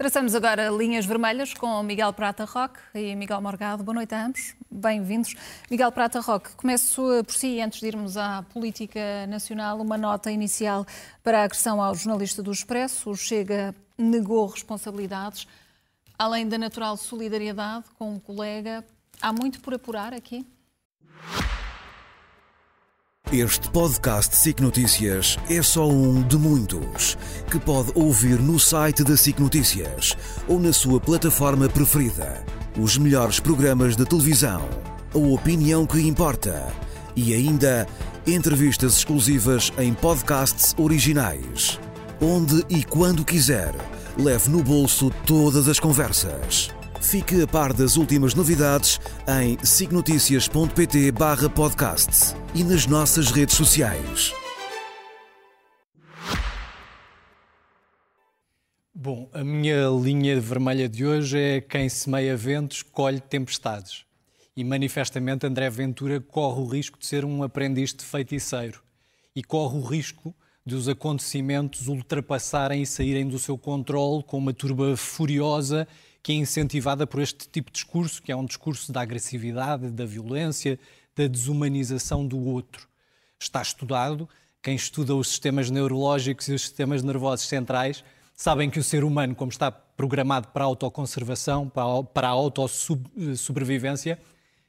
Traçamos agora linhas vermelhas com Miguel Prata Roque e Miguel Morgado. Boa noite a ambos, bem-vindos. Miguel Prata Roque, começo por si, antes de irmos à política nacional, uma nota inicial para a agressão ao jornalista do Expresso. O Chega negou responsabilidades. Além da natural solidariedade com um colega, há muito por apurar aqui? Este podcast SIC Notícias é só um de muitos que pode ouvir no site da SIC Notícias ou na sua plataforma preferida. Os melhores programas de televisão, a opinião que importa e ainda entrevistas exclusivas em podcasts originais. Onde e quando quiser, leve no bolso todas as conversas. Fique a par das últimas novidades em signoticias.pt barra podcast e nas nossas redes sociais. Bom, a minha linha vermelha de hoje é quem semeia ventos colhe tempestades. E manifestamente André Ventura corre o risco de ser um aprendiz de feiticeiro e corre o risco de os acontecimentos ultrapassarem e saírem do seu controle com uma turba furiosa que é incentivada por este tipo de discurso, que é um discurso da agressividade, da violência, da desumanização do outro. Está estudado, quem estuda os sistemas neurológicos e os sistemas nervosos centrais sabem que o ser humano, como está programado para a autoconservação, para a autossobrevivência,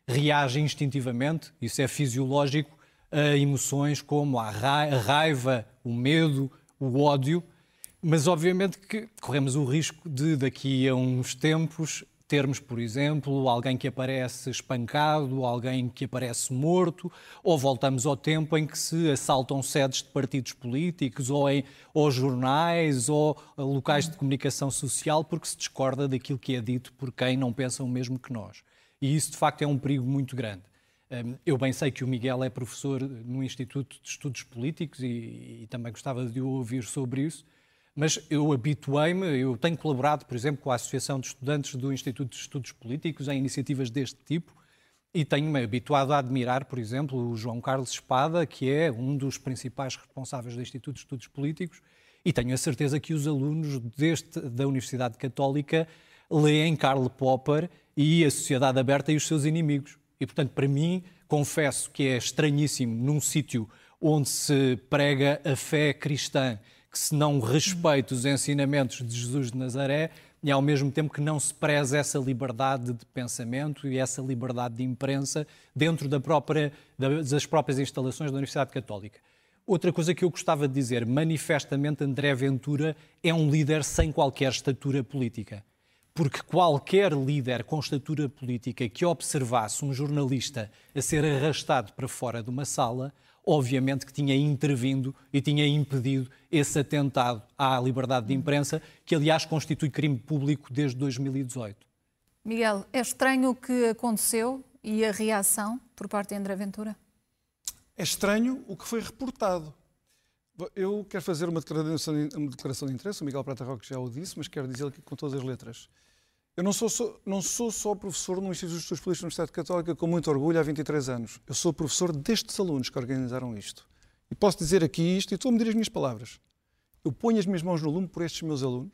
reage instintivamente, isso é fisiológico, a emoções como a raiva, o medo, o ódio, mas obviamente que corremos o risco de daqui a uns tempos termos, por exemplo, alguém que aparece espancado, alguém que aparece morto, ou voltamos ao tempo em que se assaltam sedes de partidos políticos, ou, em, ou jornais, ou locais de comunicação social, porque se discorda daquilo que é dito por quem não pensa o mesmo que nós. E isso, de facto, é um perigo muito grande. Hum, eu bem sei que o Miguel é professor no Instituto de Estudos Políticos e, e também gostava de o ouvir sobre isso. Mas eu habituei-me, eu tenho colaborado, por exemplo, com a Associação de Estudantes do Instituto de Estudos Políticos em iniciativas deste tipo e tenho-me habituado a admirar, por exemplo, o João Carlos Espada, que é um dos principais responsáveis do Instituto de Estudos Políticos, e tenho a certeza que os alunos deste, da Universidade Católica leem Karl Popper e a Sociedade Aberta e os seus inimigos. E, portanto, para mim, confesso que é estranhíssimo num sítio onde se prega a fé cristã que se não respeita os ensinamentos de Jesus de Nazaré e ao mesmo tempo que não se preza essa liberdade de pensamento e essa liberdade de imprensa dentro da própria, das próprias instalações da Universidade Católica. Outra coisa que eu gostava de dizer, manifestamente André Ventura é um líder sem qualquer estatura política. Porque qualquer líder com estatura política que observasse um jornalista a ser arrastado para fora de uma sala obviamente que tinha intervindo e tinha impedido esse atentado à liberdade de imprensa, que aliás constitui crime público desde 2018. Miguel, é estranho o que aconteceu e a reação por parte de André Ventura? É estranho o que foi reportado. Eu quero fazer uma declaração, uma declaração de interesse, o Miguel Prata Roque já o disse, mas quero dizer aqui com todas as letras. Eu não sou, só, não sou só professor no Instituto de Estudos Políticos da Universidade Católica com muito orgulho há 23 anos. Eu sou professor destes alunos que organizaram isto. E posso dizer aqui isto, e estou a medir as minhas palavras. Eu ponho as minhas mãos no lume por estes meus alunos,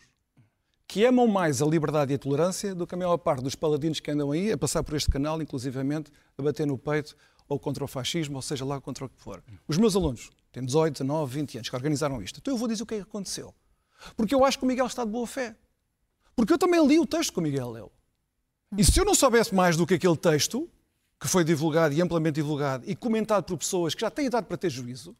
que amam mais a liberdade e a tolerância do que a maior parte dos paladinos que andam aí a passar por este canal, inclusivamente a bater no peito ou contra o fascismo, ou seja lá contra o que for. Os meus alunos têm 18, 19, 20 anos que organizaram isto. Então eu vou dizer o que é que aconteceu. Porque eu acho que o Miguel está de boa fé. Porque eu também li o texto que o Miguel leu. E se eu não soubesse mais do que aquele texto, que foi divulgado e amplamente divulgado e comentado por pessoas que já têm idade para ter juízo,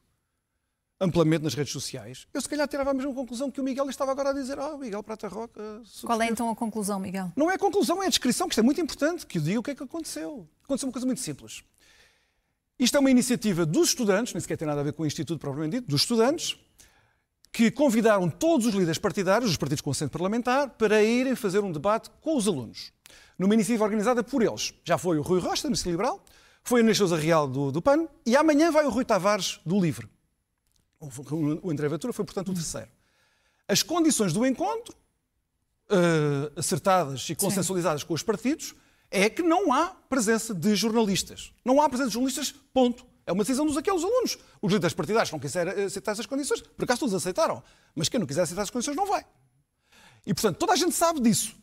amplamente nas redes sociais, eu se calhar tirava a mesma conclusão que o Miguel estava agora a dizer, ah, oh, Miguel Prata Roca... Qual é então a conclusão, Miguel? Não é a conclusão, é a descrição, que isto é muito importante, que eu diga o que é que aconteceu. Aconteceu uma coisa muito simples. Isto é uma iniciativa dos estudantes, nem sequer tem nada a ver com o Instituto propriamente dito, dos estudantes, que convidaram todos os líderes partidários, os partidos com assento parlamentar, para irem fazer um debate com os alunos. Numa iniciativa organizada por eles. Já foi o Rui Rocha, da Ministra Liberal, foi a Inês Sousa Real do, do PAN e amanhã vai o Rui Tavares do LIVRE. O André Ventura foi, portanto, o terceiro. As condições do encontro, uh, acertadas e consensualizadas Sim. com os partidos, é que não há presença de jornalistas. Não há presença de jornalistas, ponto. É uma decisão dos aqueles alunos. Os líderes partidários não quiserem aceitar essas condições, por acaso todos aceitaram. Mas quem não quiser aceitar essas condições não vai. E, portanto, toda a gente sabe disso.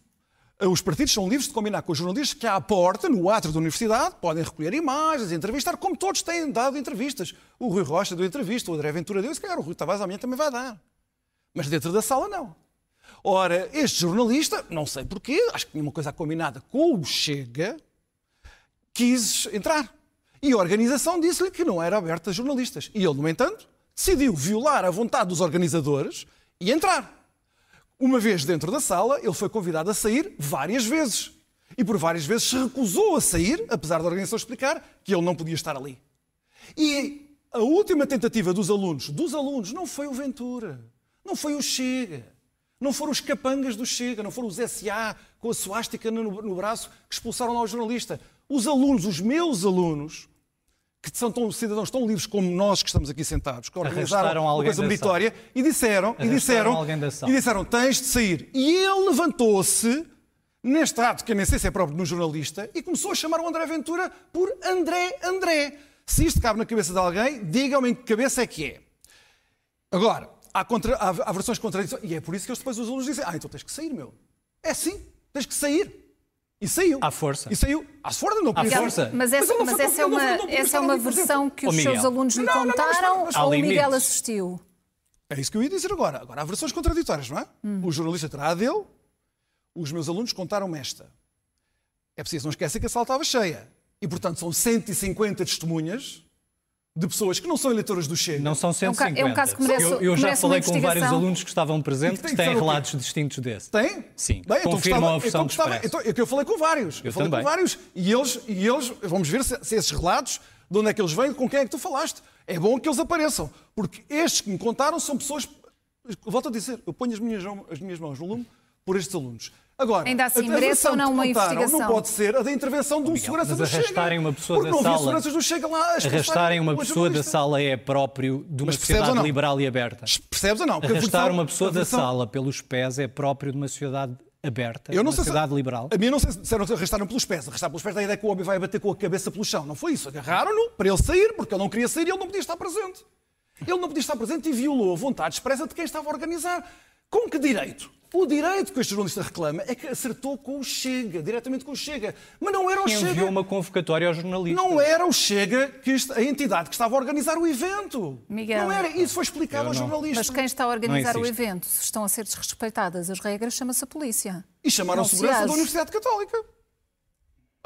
Os partidos são livres de combinar com os jornalistas que à porta, no átrio da universidade, podem recolher imagens, entrevistar, como todos têm dado entrevistas. O Rui Rocha deu entrevista, o André Ventura deu, e se calhar o Rui Tavares amanhã também vai dar. Mas dentro da sala, não. Ora, este jornalista, não sei porquê, acho que tinha uma coisa combinada com o Chega, quis entrar. E a organização disse-lhe que não era aberta a jornalistas. E ele, no entanto, decidiu violar a vontade dos organizadores e entrar. Uma vez dentro da sala, ele foi convidado a sair várias vezes. E por várias vezes se recusou a sair, apesar da organização explicar que ele não podia estar ali. E a última tentativa dos alunos, dos alunos, não foi o Ventura, não foi o Chega, não foram os capangas do Chega, não foram os SA com a suástica no, no braço que expulsaram lá o jornalista. Os alunos, os meus alunos, que são tão cidadãos tão livres como nós que estamos aqui sentados, que organizaram uma coisa meritória e disseram, e disseram, e disseram, tens de sair. E ele levantou-se neste ato, que nem sei se é próprio de um jornalista, e começou a chamar o André Ventura por André André. Se isto cabe na cabeça de alguém, digam-me em que cabeça é que é. Agora, há, contra, há, há versões contraditórias, e é por isso que eles depois os alunos dizem, ah, então tens que sair, meu. É sim, tens que sair. E saiu. À força. E saiu. À força não À força. Mas essa, mas, mas essa é uma, essa é uma versão que os seus alunos lhe contaram ou o Miguel assistiu? É isso que eu ia dizer agora. Agora, há versões contraditórias, não é? Hum. O jornalista terá a dele, os meus alunos contaram-me esta. É preciso não esquecer que a sala estava cheia. E, portanto, são 150 testemunhas de pessoas que não são eleitoras do Chega. Não são 150. É um caso que merece, eu, eu já falei com vários alunos que estavam presentes que, que têm relatos distintos desse. Tem? Sim. Bem, então Confirmam então a versão então, do então, eu, eu falei com vários. Eu, eu falei também. com vários. E eles, e eles vamos ver se, se, esses relatos, de onde é que eles vêm, com quem é que tu falaste. É bom que eles apareçam. Porque estes que me contaram são pessoas... Volto a dizer, eu ponho as minhas, as minhas mãos no lume por estes alunos. Agora, Ainda assim, merece ou não uma investigação? Não pode ser a da intervenção de um Miguel, segurança do Chega. uma pessoa da sala. do Chega lá arrastarem uma pessoa da sala é próprio de uma sociedade liberal e aberta. Percebes ou não? Porque Arrastar uma pessoa da sala pelos pés é próprio de uma sociedade aberta, eu não uma sei sociedade se, liberal. A mim não sei se disseram que arrastaram pelos pés. Arrastar pelos pés da ideia que o homem vai bater com a cabeça pelo chão. Não foi isso. Agarraram-no para ele sair, porque ele não queria sair e ele não podia estar presente. Ele não podia estar presente e violou a vontade expressa de quem estava a organizar. Com que direito? O direito que este jornalista reclama é que acertou com o Chega, diretamente com o Chega. Mas não era o Quem Chega. enviou uma convocatória ao jornalista. Não era o Chega, que a entidade que estava a organizar o evento. Miguel, não era. Isso foi explicado ao jornalista. Mas quem está a organizar o evento, se estão a ser desrespeitadas as regras, chama-se a polícia. E chamaram a segurança se da Universidade Católica.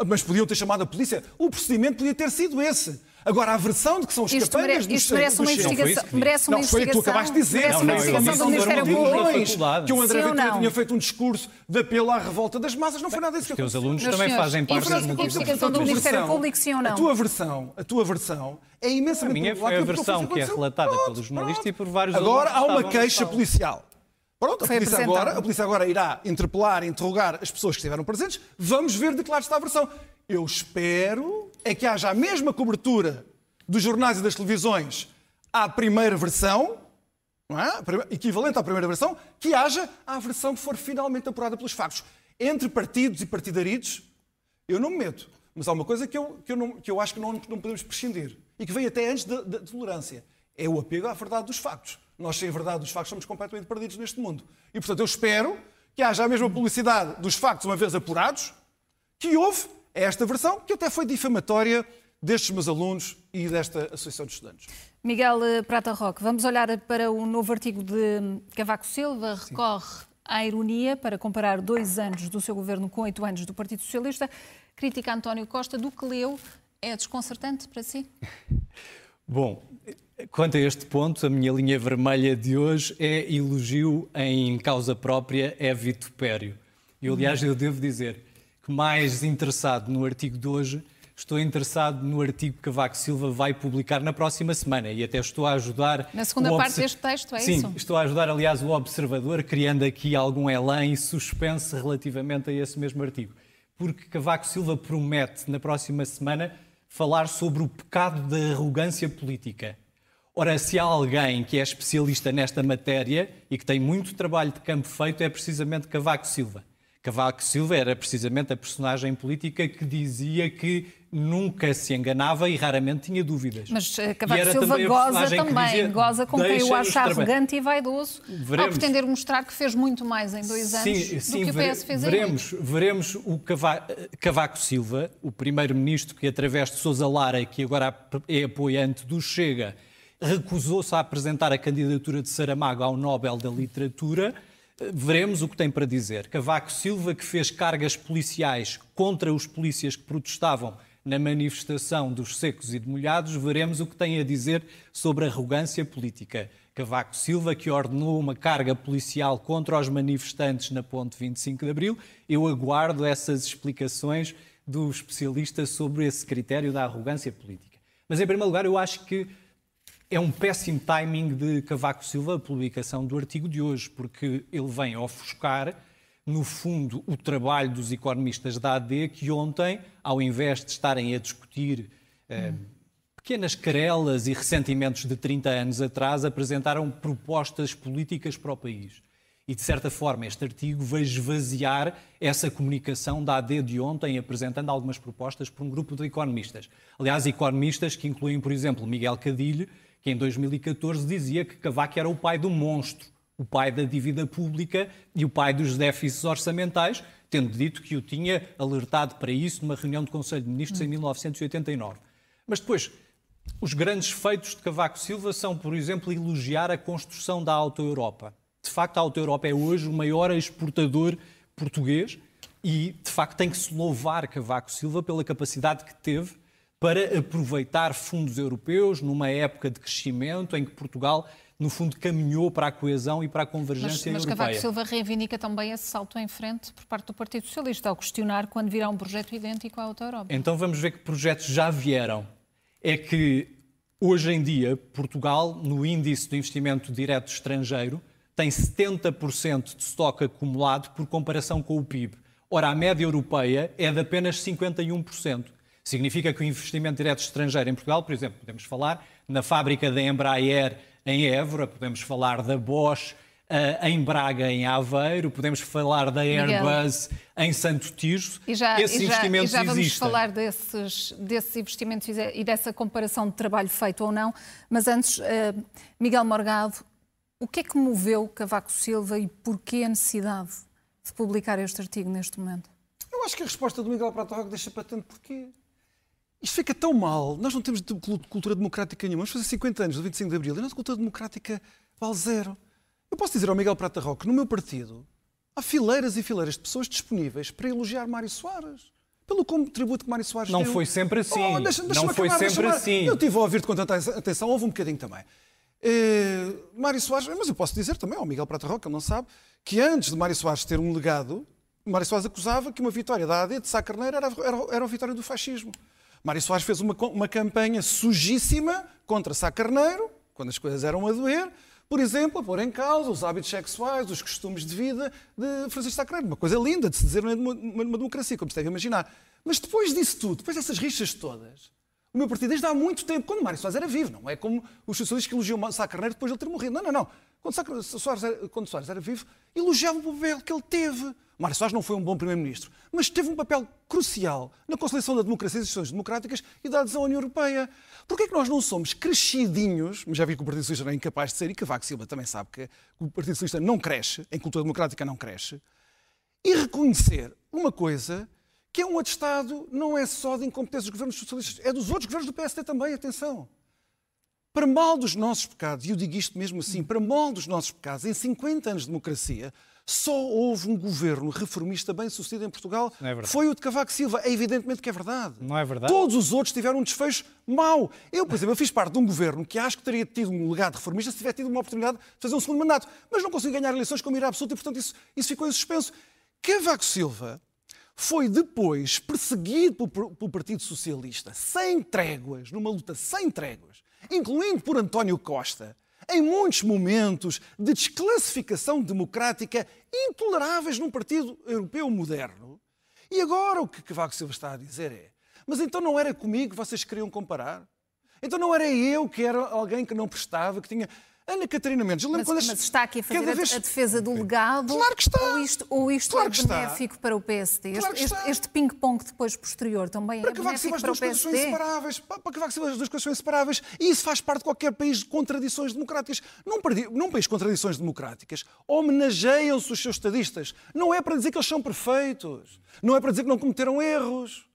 Mas podiam ter chamado a polícia. O procedimento podia ter sido esse. Agora, a versão de que são os isto capangas mere, isto merece uma investigação. Merece uma não, foi o que tu acabaste de dizer. Merece uma investigação do Ministério Público. Que o André Ventura tinha feito um discurso de apelo à revolta das massas. Não foi nada disso que aconteceu. os alunos também fazem parte da investigação do Ministério Público, sim ou não? A tua versão, a tua versão é imensamente... A minha foi a versão que é relatada pelo jornalista e por vários Agora há uma queixa policial. Pronto, a polícia, agora, a polícia agora irá interpelar, interrogar as pessoas que estiveram presentes. Vamos ver de que lado está a versão. Eu espero é que haja a mesma cobertura dos jornais e das televisões à primeira versão, é? equivalente à primeira versão, que haja a versão que for finalmente apurada pelos factos. Entre partidos e partidaridos, eu não me meto. Mas há uma coisa que eu, que eu, não, que eu acho que não, não podemos prescindir e que veio até antes da tolerância. É o apego à verdade dos factos. Nós, sem a verdade dos factos, somos completamente perdidos neste mundo. E, portanto, eu espero que haja a mesma publicidade dos factos, uma vez apurados, que houve esta versão, que até foi difamatória destes meus alunos e desta Associação de Estudantes. Miguel eh, Prata Roque, vamos olhar para o novo artigo de Cavaco Silva, recorre Sim. à ironia para comparar dois anos do seu governo com oito anos do Partido Socialista. Crítica a António Costa do que leu é desconcertante para si? Bom, quanto a este ponto, a minha linha vermelha de hoje é elogio em causa própria é vitupério. E, aliás, eu devo dizer mais interessado no artigo de hoje estou interessado no artigo que Cavaco Silva vai publicar na próxima semana e até estou a ajudar. Na segunda parte deste texto, é Sim, isso? Sim, estou a ajudar, aliás, o observador, criando aqui algum elan e suspense relativamente a esse mesmo artigo. Porque Cavaco Silva promete, na próxima semana, falar sobre o pecado da arrogância política. Ora, se há alguém que é especialista nesta matéria e que tem muito trabalho de campo feito, é precisamente Cavaco Silva. Cavaco Silva era precisamente a personagem política que dizia que nunca se enganava e raramente tinha dúvidas. Mas uh, Cavaco Silva goza também, dizia, goza com quem o acha arrogante e vaidoso, veremos. ao pretender mostrar que fez muito mais em dois anos sim, sim, do que o PS fez veremos, em Veremos o Cavaco, Cavaco Silva, o primeiro-ministro que através de Sousa Lara, que agora é apoiante do Chega, recusou-se a apresentar a candidatura de Saramago ao Nobel da Literatura, veremos o que tem para dizer. Cavaco Silva, que fez cargas policiais contra os polícias que protestavam na manifestação dos secos e de molhados, veremos o que tem a dizer sobre arrogância política. Cavaco Silva, que ordenou uma carga policial contra os manifestantes na Ponte 25 de Abril. Eu aguardo essas explicações do especialista sobre esse critério da arrogância política. Mas, em primeiro lugar, eu acho que é um péssimo timing de Cavaco Silva a publicação do artigo de hoje, porque ele vem ofuscar, no fundo, o trabalho dos economistas da AD que ontem, ao invés de estarem a discutir eh, pequenas querelas e ressentimentos de 30 anos atrás, apresentaram propostas políticas para o país. E, de certa forma, este artigo vai esvaziar essa comunicação da AD de ontem, apresentando algumas propostas por um grupo de economistas. Aliás, economistas que incluem, por exemplo, Miguel Cadilho, que em 2014 dizia que Cavaco era o pai do monstro, o pai da dívida pública e o pai dos déficits orçamentais, tendo dito que o tinha alertado para isso numa reunião do Conselho de Ministros em 1989. Mas depois, os grandes feitos de Cavaco Silva são, por exemplo, elogiar a construção da Auto-Europa. De facto, a Auto-Europa é hoje o maior exportador português e, de facto, tem que se louvar Cavaco Silva pela capacidade que teve para aproveitar fundos europeus numa época de crescimento em que Portugal no fundo, caminhou para a coesão e para a convergência mas, mas europeia. Mas Cavaco Silva reivindica também esse salto em frente por parte do Partido Socialista, ao questionar quando virá um projeto idêntico à Auto Europa. Então vamos ver que projetos já vieram. É que, hoje em dia, Portugal, no índice do investimento direto estrangeiro, tem 70% de estoque acumulado por comparação com o PIB. Ora, a média europeia é de apenas 51%. Significa que o investimento direto estrangeiro em Portugal, por exemplo, podemos falar na fábrica da Embraer em Évora, podemos falar da Bosch uh, em Braga, em Aveiro, podemos falar da Airbus Miguel. em Santo Tirso. E já, Esses e já, investimentos e já vamos existem. falar desses, desses investimentos e dessa comparação de trabalho feito ou não, mas antes, uh, Miguel Morgado, o que é que moveu Cavaco Silva e porquê a necessidade de publicar este artigo neste momento? Eu acho que a resposta do Miguel Prato Roque deixa patente porquê. Isto fica tão mal. Nós não temos cultura democrática nenhuma. Vamos fazer 50 anos do 25 de Abril e a nossa cultura democrática vale zero. Eu posso dizer ao Miguel Prata Roque, no meu partido, há fileiras e fileiras de pessoas disponíveis para elogiar Mário Soares. Pelo contributo que Mário Soares Não deu. foi sempre assim. Oh, deixa, deixa não foi sempre assim. Eu estive a ouvir-te com tanta atenção, houve um bocadinho também. Eh, Mário Soares, mas eu posso dizer também ao Miguel Prata Roque, ele não sabe, que antes de Mário Soares ter um legado, Mário Soares acusava que uma vitória da AD de Sá Carneiro era, era, era a vitória do fascismo. Mário Soares fez uma, uma campanha sujíssima contra Sá Carneiro, quando as coisas eram a doer, por exemplo, a pôr em causa os hábitos sexuais, os costumes de vida de Francisco Sá Carneiro. Uma coisa linda de se dizer numa, democracia, como se deve imaginar. Mas depois disso tudo, depois dessas rixas todas, o meu partido desde há muito tempo, quando Mário Soares era vivo, não é como os socialistas que elogiam Sá Carneiro depois de ele ter morrido. Não, não, não. Quando Soares era, quando Soares era vivo, elogiava o papel que ele teve. Mário Soares não foi um bom primeiro-ministro, mas teve um papel crucial na consolidação da democracia e das instituições democráticas e da adesão à União Europeia. Porquê é que nós não somos crescidinhos, mas já vi que o Partido Socialista é incapaz de ser, e Cavaco Silva também sabe que o Partido Socialista não cresce, em cultura democrática não cresce, e reconhecer uma coisa que é um atestado não é só de incompetência dos governos socialistas, é dos outros governos do PSD também, atenção. Para mal dos nossos pecados, e eu digo isto mesmo assim, para mal dos nossos pecados, em 50 anos de democracia, só houve um governo reformista bem sucedido em Portugal. É foi o de Cavaco Silva. É evidentemente que é verdade. Não é verdade. Todos os outros tiveram um desfecho mau. Eu, por exemplo, eu fiz parte de um governo que acho que teria tido um legado reformista se tivesse tido uma oportunidade de fazer um segundo mandato. Mas não conseguiu ganhar eleições com mira absoluta e, portanto, isso, isso ficou em suspenso. Cavaco Silva foi depois perseguido pelo Partido Socialista, sem tréguas, numa luta sem tréguas, incluindo por António Costa, em muitos momentos de desclassificação democrática intoleráveis num partido europeu moderno. E agora o que Cavaco Silva está a dizer é: mas então não era comigo que vocês queriam comparar? Então não era eu que era alguém que não prestava, que tinha. Ana Catarina Mendes, eu lembro mas, quando mas está aqui a fazer a, vez... a, defesa do legado. Claro que está. Ou isto, ou isto claro é que benéfico está. para o PSD? Claro este, este, este ping-pong depois posterior também para é que Cavaco benéfico Silva para o as duas coisas são PSD? inseparáveis. Para que as duas coisas são inseparáveis. E isso faz parte de qualquer país com tradições democráticas. Num, num país com tradições democráticas, homenageiam-se os seus estadistas. Não é para dizer que eles são perfeitos. Não é para dizer que não cometeram erros.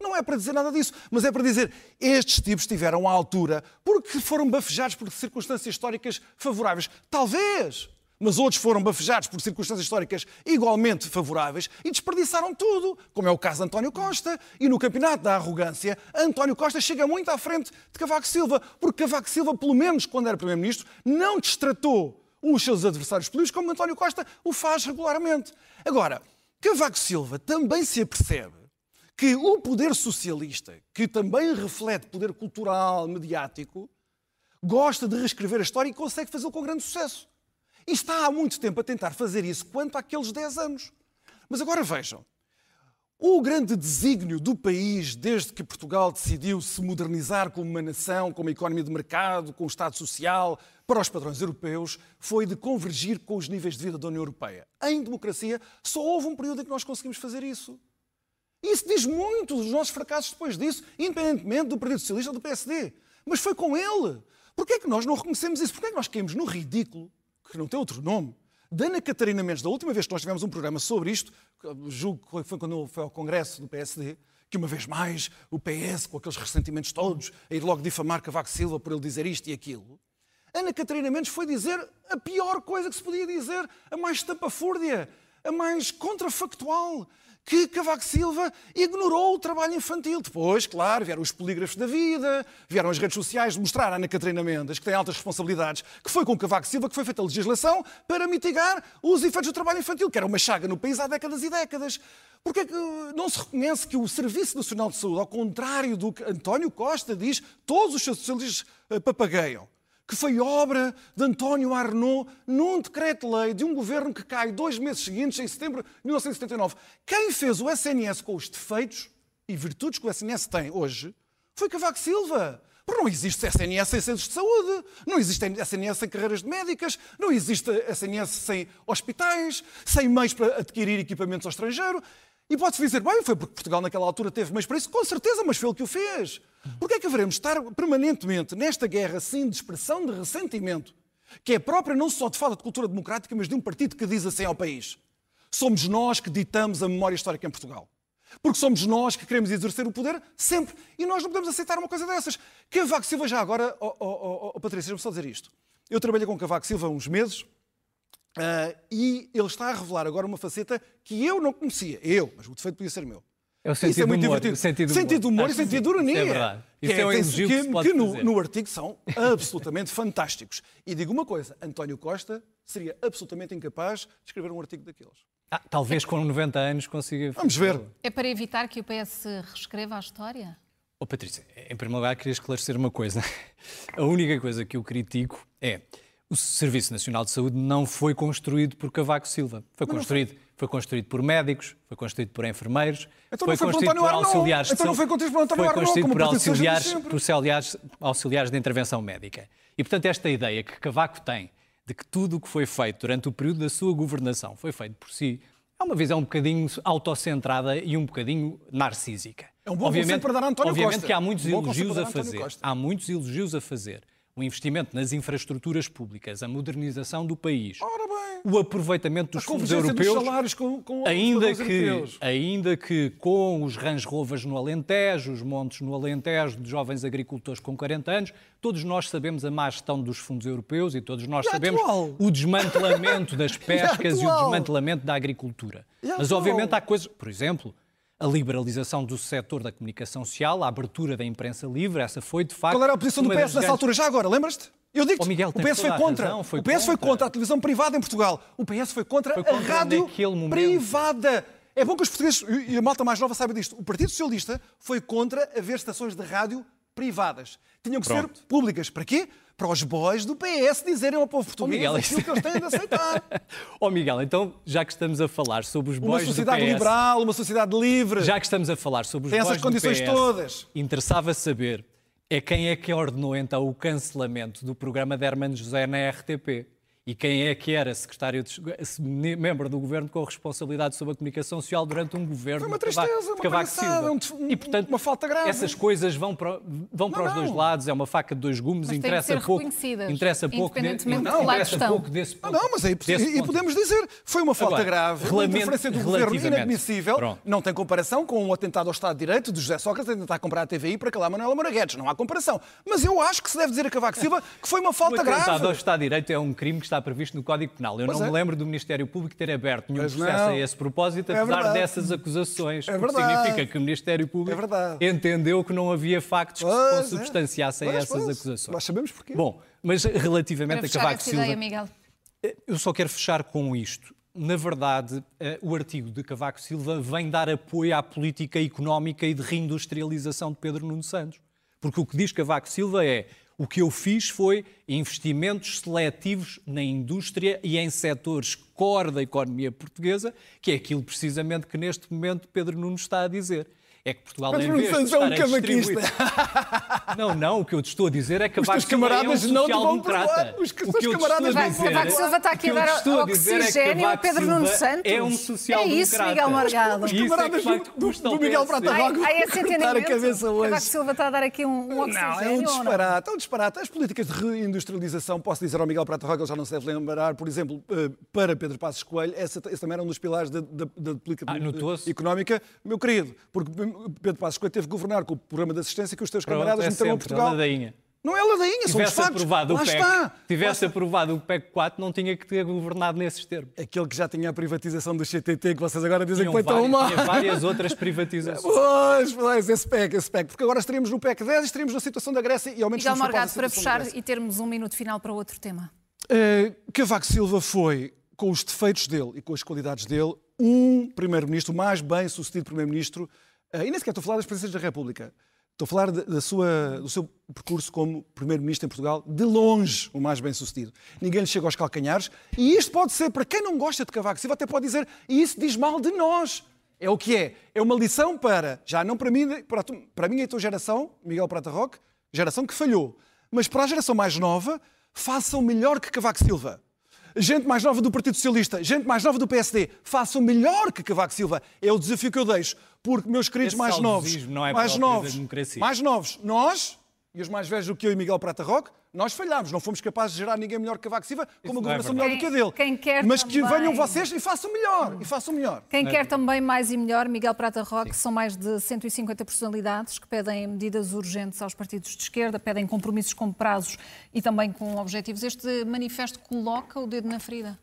Não é para dizer nada disso, mas é para dizer estes tipos estiveram à altura porque foram bafejados por circunstâncias históricas favoráveis. Talvez, mas outros foram bafejados por circunstâncias históricas igualmente favoráveis e desperdiçaram tudo, como é o caso de António Costa. E no campeonato da arrogância, António Costa chega muito à frente de Cavaco Silva, porque Cavaco Silva, pelo menos quando era Primeiro-Ministro, não destratou os seus adversários políticos como António Costa o faz regularmente. Agora, Cavaco Silva também se apercebe que o poder socialista, que também reflete poder cultural, mediático, gosta de reescrever a história e consegue fazê-lo com grande sucesso. E está há muito tempo a tentar fazer isso quanto àqueles 10 anos. Mas agora vejam. O grande desígnio do país, desde que Portugal decidiu se modernizar como uma nação, com uma economia de mercado, com um Estado social, para os padrões europeus, foi de convergir com os níveis de vida da União Europeia. Em democracia, só houve um período em que nós conseguimos fazer isso. Isso diz muito dos nossos fracassos depois disso, independentemente do Partido Socialista ou do PSD. Mas foi com ele. Porquê é que nós não reconhecemos isso? Porquê é que nós caímos no ridículo, que não tem outro nome, da Ana Catarina Mendes, da última vez que nós tivemos um programa sobre isto, julgo que foi quando foi ao Congresso do PSD, que uma vez mais o PS, com aqueles ressentimentos todos, a ir logo difamar Cavaco Silva por ele dizer isto e aquilo. Ana Catarina Mendes foi dizer a pior coisa que se podia dizer, a mais tapafúrdia, a mais contrafactual que Cavaco Silva ignorou o trabalho infantil. Depois, claro, vieram os polígrafos da vida, vieram as redes sociais mostrar a Ana Catarina Mendes, que tem altas responsabilidades, que foi com Cavaco Silva que foi feita a legislação para mitigar os efeitos do trabalho infantil, que era uma chaga no país há décadas e décadas. Porque é que não se reconhece que o Serviço Nacional de Saúde, ao contrário do que António Costa diz, todos os seus socialistas papagaiam? Que foi obra de António Arnaud num decreto-lei de um governo que cai dois meses seguintes, em setembro de 1979. Quem fez o SNS com os defeitos e virtudes que o SNS tem hoje foi Cavaco Silva. Porque não existe SNS sem centros de saúde, não existe SNS sem carreiras de médicas, não existe SNS sem hospitais, sem meios para adquirir equipamentos ao estrangeiro. E pode-se dizer, bem, foi porque Portugal naquela altura teve para isso. Com certeza, mas foi ele que o fez. Porquê é que haveremos estar permanentemente nesta guerra, assim, de expressão de ressentimento, que é própria não só de falta de cultura democrática, mas de um partido que diz assim ao país? Somos nós que ditamos a memória histórica em Portugal. Porque somos nós que queremos exercer o poder sempre. E nós não podemos aceitar uma coisa dessas. Cavaco Silva, já agora, oh, oh, oh, oh Patrícia, deixa-me só dizer isto. Eu trabalhei com Cavaco Silva há uns meses uh, e ele está a revelar agora uma faceta que eu não conhecia. Eu, mas o defeito podia ser meu. É o sentido Isso é muito humor, divertido. Sentido humor, sentido humor e sentido de ironia. Isso é verdade. Isso que é um elogio que, que, que no, no artigo são absolutamente fantásticos. E digo uma coisa, António Costa seria absolutamente incapaz de escrever um artigo daqueles. Ah, talvez com 90 anos consiga... Vamos ver. É para evitar que o PS reescreva a história? Oh, Patrícia, em primeiro lugar queria esclarecer uma coisa. A única coisa que eu critico é o Serviço Nacional de Saúde não foi construído por Cavaco Silva. Foi construído, foi. foi. construído por médicos, foi construído por enfermeiros, Então foi, não foi construído por auxiliares de Então não saúde- foi construído por António foi construído por auxiliares, por auxiliares, auxiliares de intervenção médica. E, portanto, esta ideia que Cavaco tem de que tudo o que foi feito durante o período da sua governação foi feito por si, é uma visão um bocadinho autocentrada e um bocadinho narcísica. É um bom conselho para dar a António obviamente Costa. que há muitos Um elogios a fazer. Há muitos elogios a fazer. O investimento nas infraestruturas públicas, a modernização do país, bem. o aproveitamento dos fundos dos europeus, salários com, com ainda que, europeus. ainda que com os Range Rovers no Alentejo, os montes no Alentejo, de jovens agricultores com 40 anos, todos nós sabemos a má gestão dos fundos europeus e todos nós E a sabemos atual? o desmantelamento das pescas e, o atual? desmantelamento da agricultura. E a Mas obviamente há coisas, por exemplo, a liberalização do setor da comunicação social, a abertura da imprensa livre, essa foi de facto Qual era a posição do PS nessa grandes- altura? Já agora, lembras-te? Eu digo Oh, Miguel, o PS foi contra. razão, foi o PS foi contra. contra a televisão privada em Portugal. O PS foi contra, Foi contra a rádio privada. É bom que os portugueses e a malta mais nova saibam disto. O Partido Socialista foi contra haver estações de rádio privadas. Tinham que Pronto. ser públicas. Para quê? Para os boys do PS dizerem ao povo português Miguel, aquilo que eles têm de aceitar. Oh Miguel, então, já que estamos a falar sobre os Uma boys do sociedade PS, liberal, uma sociedade livre. já que estamos a falar sobre os Tem essas boys do condições PS, todas. interessava saber é quem é que ordenou então o cancelamento do programa de Hermano José na RTP. E quem é que era secretário de, membro do governo com responsabilidade sobre a comunicação social durante um governo Foi uma tristeza, uma Cavaco Silva. Um, e, portanto, uma falta grave. Essas coisas vão para, vão para não, os dois lados, é uma faca de dois gumes, mas interessa pouco. Interessa pouco, de, não, interessa pouco desse ponto. Não, mas é e, podemos dizer, foi uma falta Agora, grave, uma interferência do governo inadmissível, Pronto. não tem comparação com o um atentado ao Estado de Direito de José Sócrates a tentar comprar a TVI para calar Manuela Moraguetes, não há comparação. Mas eu acho que se deve dizer a Cavaco Silva que foi uma falta grave. O atentado ao Estado de Direito é um crime que está previsto no Código Penal. Eu pois não é. me lembro do Ministério Público ter aberto nenhum pois processo não. a esse propósito, é apesar é dessas acusações. É verdade. significa que o Ministério Público é entendeu que não havia factos que pois consubstanciassem é. essas acusações. Nós sabemos porquê. Bom, mas relativamente a Cavaco Silva... Ideia, Miguel. Eh, eu só quero fechar com isto. Na verdade, eh, o artigo de Cavaco Silva vem dar apoio à política económica e de reindustrialização de Pedro Nuno Santos. Porque o que diz Cavaco Silva é o que eu fiz foi investimentos seletivos na indústria e em setores core da economia portuguesa, que é aquilo precisamente que neste momento Pedro Nuno está a dizer é que Portugal, Mas em vez de estar um a distribuir... Não, não, o que eu te estou a dizer é que Cavaco Silva é um social-democrata. Os, o que eu camaradas te estou a dizer... Silva está aqui a dar oxigênio a Pedro Nuno Santos. É um social-democrata. É isso, Miguel Morgado. Os camaradas do, do Miguel Prata esse entendimento. a cabeça hoje. Cavaco Silva está a dar aqui um, oxigênio Não, é um disparate. É um disparate. As políticas de reindustrialização, posso dizer ao Miguel Prata Roca, ele já não se deve lembrar, por exemplo, eh, para Pedro Passos Coelho, esse também era um dos pilares da política ah, económica. Meu querido, porque Pedro Passos Coelho teve que governar com o programa de assistência que os teus camaradas é meteram a Portugal. Ladainha. Não é ladainha, são os factos. Aprovado Lá o PEC, está. Tivesse Lá aprovado o PEC 4, não tinha que ter governado nesses termos. Aquele que já tinha a privatização do CTT, que vocês agora dizem Tinham que foi várias, tão mal. Tinha várias outras privatizações. Pois, pois, esse PEC, esse PEC. Porque agora estaríamos no PEC 10 e estaríamos na situação da Grécia e ao menos Miguel Morgado, para fechar e termos um minuto final para outro tema. Uh, Cavaco Silva foi, com os defeitos dele e com as qualidades dele, um primeiro-ministro, mais bem sucedido primeiro-ministro, uh, e nem sequer estou a falar das presidências da República, Estou a falar da sua, do seu percurso como Primeiro-Ministro em Portugal, de longe o mais bem-sucedido. Ninguém lhe chega aos calcanhares. E isto pode ser, para quem não gosta de Cavaco Silva, até pode dizer, e isso diz mal de nós. É o que é. É uma lição para, já não para mim, para, para a e a tua geração, Miguel Prata Roque, geração que falhou. Mas para a geração mais nova, façam melhor que Cavaco Silva gente mais nova do Partido Socialista, gente mais nova do PSD, façam melhor que Cavaco Silva. É o desafio que eu deixo. Porque, meus queridos Esse mais novos, é mais novos, mais novos, nós e os mais velhos do que eu e Miguel Prata Roque, nós falhámos, não fomos capazes de gerar ninguém melhor que Cavaco Silva, com uma é governação melhor do que a dele. Quem quer Mas também... que venham vocês e façam melhor, e façam melhor. Quem quer também mais e melhor, Miguel Prata Roque, são mais de 150 personalidades que pedem medidas urgentes aos partidos de esquerda, pedem compromissos com prazos e também com objetivos. Este manifesto coloca o dedo na ferida?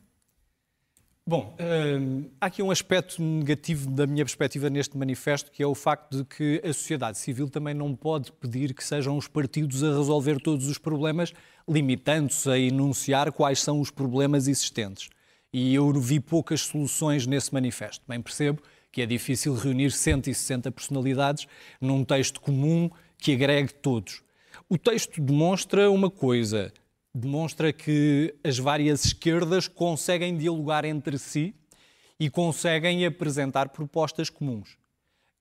Bom, hum, há aqui um aspecto negativo da minha perspectiva neste manifesto, que é o facto de que a sociedade civil também não pode pedir que sejam os partidos a resolver todos os problemas, limitando-se a enunciar quais são os problemas existentes. E eu vi poucas soluções nesse manifesto. Bem percebo que é difícil reunir 160 personalidades num texto comum que agregue todos. O texto demonstra uma coisa: demonstra que as várias esquerdas conseguem dialogar entre si e conseguem apresentar propostas comuns.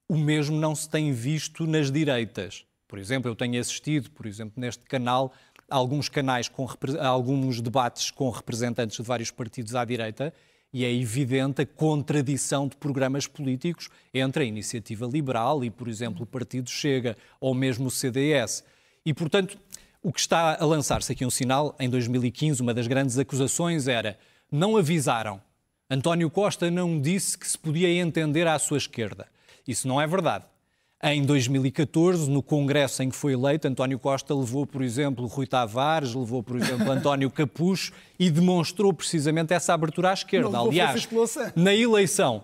O mesmo não se tem visto nas direitas. Por exemplo, eu tenho assistido, por exemplo, neste canal, alguns canais com alguns debates com representantes de vários partidos à direita e é evidente a contradição de programas políticos entre a iniciativa liberal e, por exemplo, o Partido Chega ou mesmo o CDS. E, portanto, o que está a lançar-se aqui um sinal, em 2015, uma das grandes acusações era não avisaram. António Costa não disse que se podia entender à sua esquerda. Isso não é verdade. Em 2014, no Congresso em que foi eleito, António Costa levou, por exemplo, Rui Tavares, levou, por exemplo, António Capucho e demonstrou precisamente essa abertura à esquerda. Aliás, na eleição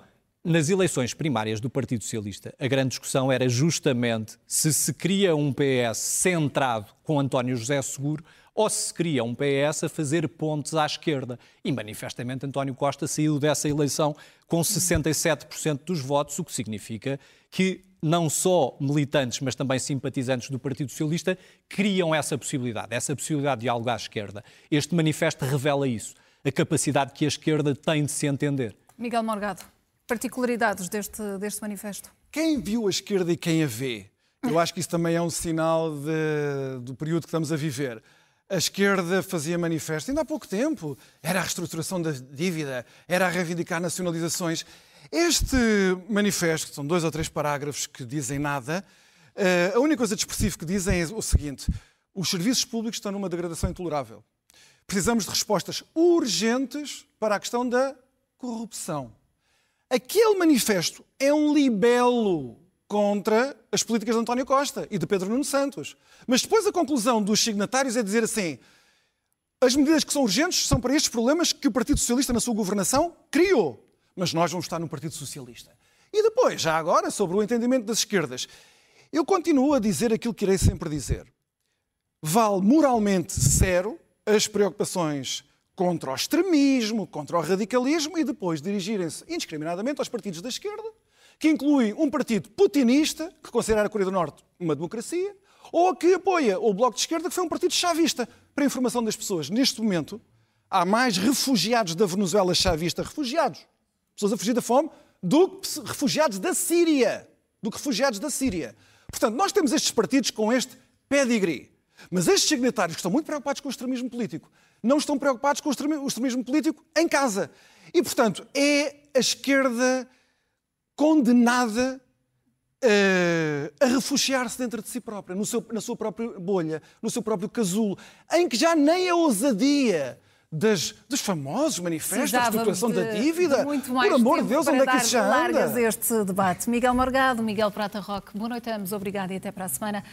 nas eleições primárias do Partido Socialista, a grande discussão era justamente se se cria um PS centrado com António José Seguro ou se se cria um PS a fazer pontes à esquerda. E manifestamente António Costa saiu dessa eleição com 67% dos votos, o que significa que não só militantes, mas também simpatizantes do Partido Socialista criam essa possibilidade, essa possibilidade de diálogo à esquerda. Este manifesto revela isso, a capacidade que a esquerda tem de se entender. Miguel Morgado particularidades deste, deste manifesto? Quem viu a esquerda e quem a vê Eu acho que isso também é um sinal de, do período que estamos a viver. A esquerda fazia manifesto, ainda há pouco tempo, era a reestruturação da dívida, era a reivindicar nacionalizações. Este manifesto, são dois ou três parágrafos que dizem nada, eh, a única coisa de expressivo que dizem é o seguinte: os serviços públicos estão numa degradação intolerável. Precisamos de respostas urgentes para a questão da corrupção. Aquele manifesto é um libelo contra as políticas de António Costa e de Pedro Nuno Santos. Mas depois a conclusão dos signatários é dizer assim: as medidas que são urgentes são para estes problemas que o Partido Socialista, na sua governação, criou. Mas nós vamos estar no Partido Socialista. E depois, já agora, sobre o entendimento das esquerdas, eu continuo a dizer aquilo que irei sempre dizer. Vale moralmente zero as preocupações contra o extremismo, contra o radicalismo e depois dirigirem-se indiscriminadamente aos partidos da esquerda que inclui um partido putinista, que considera a Coreia do Norte uma democracia, ou que apoia o Bloco de Esquerda, que foi um partido chavista. Para informação das pessoas, neste momento, há mais refugiados da Venezuela chavista, refugiados, pessoas a fugir da fome, do que refugiados da Síria. Do que refugiados da Síria. Portanto, nós temos estes partidos com este pedigree. Mas estes signatários que estão muito preocupados com o extremismo político, não estão preocupados com o extremismo político em casa. E, portanto, é a esquerda condenada uh, a refugiar-se dentro de si própria, seu, na sua própria bolha, no seu próprio casulo, em que já nem a ousadia das, dos famosos manifestos, da reestruturação da dívida. Muito mais Por amor de Deus, onde é que isso já anda? este debate. Miguel Morgado, Miguel Prata Roque, boa noite a ambos, obrigado e até para a semana.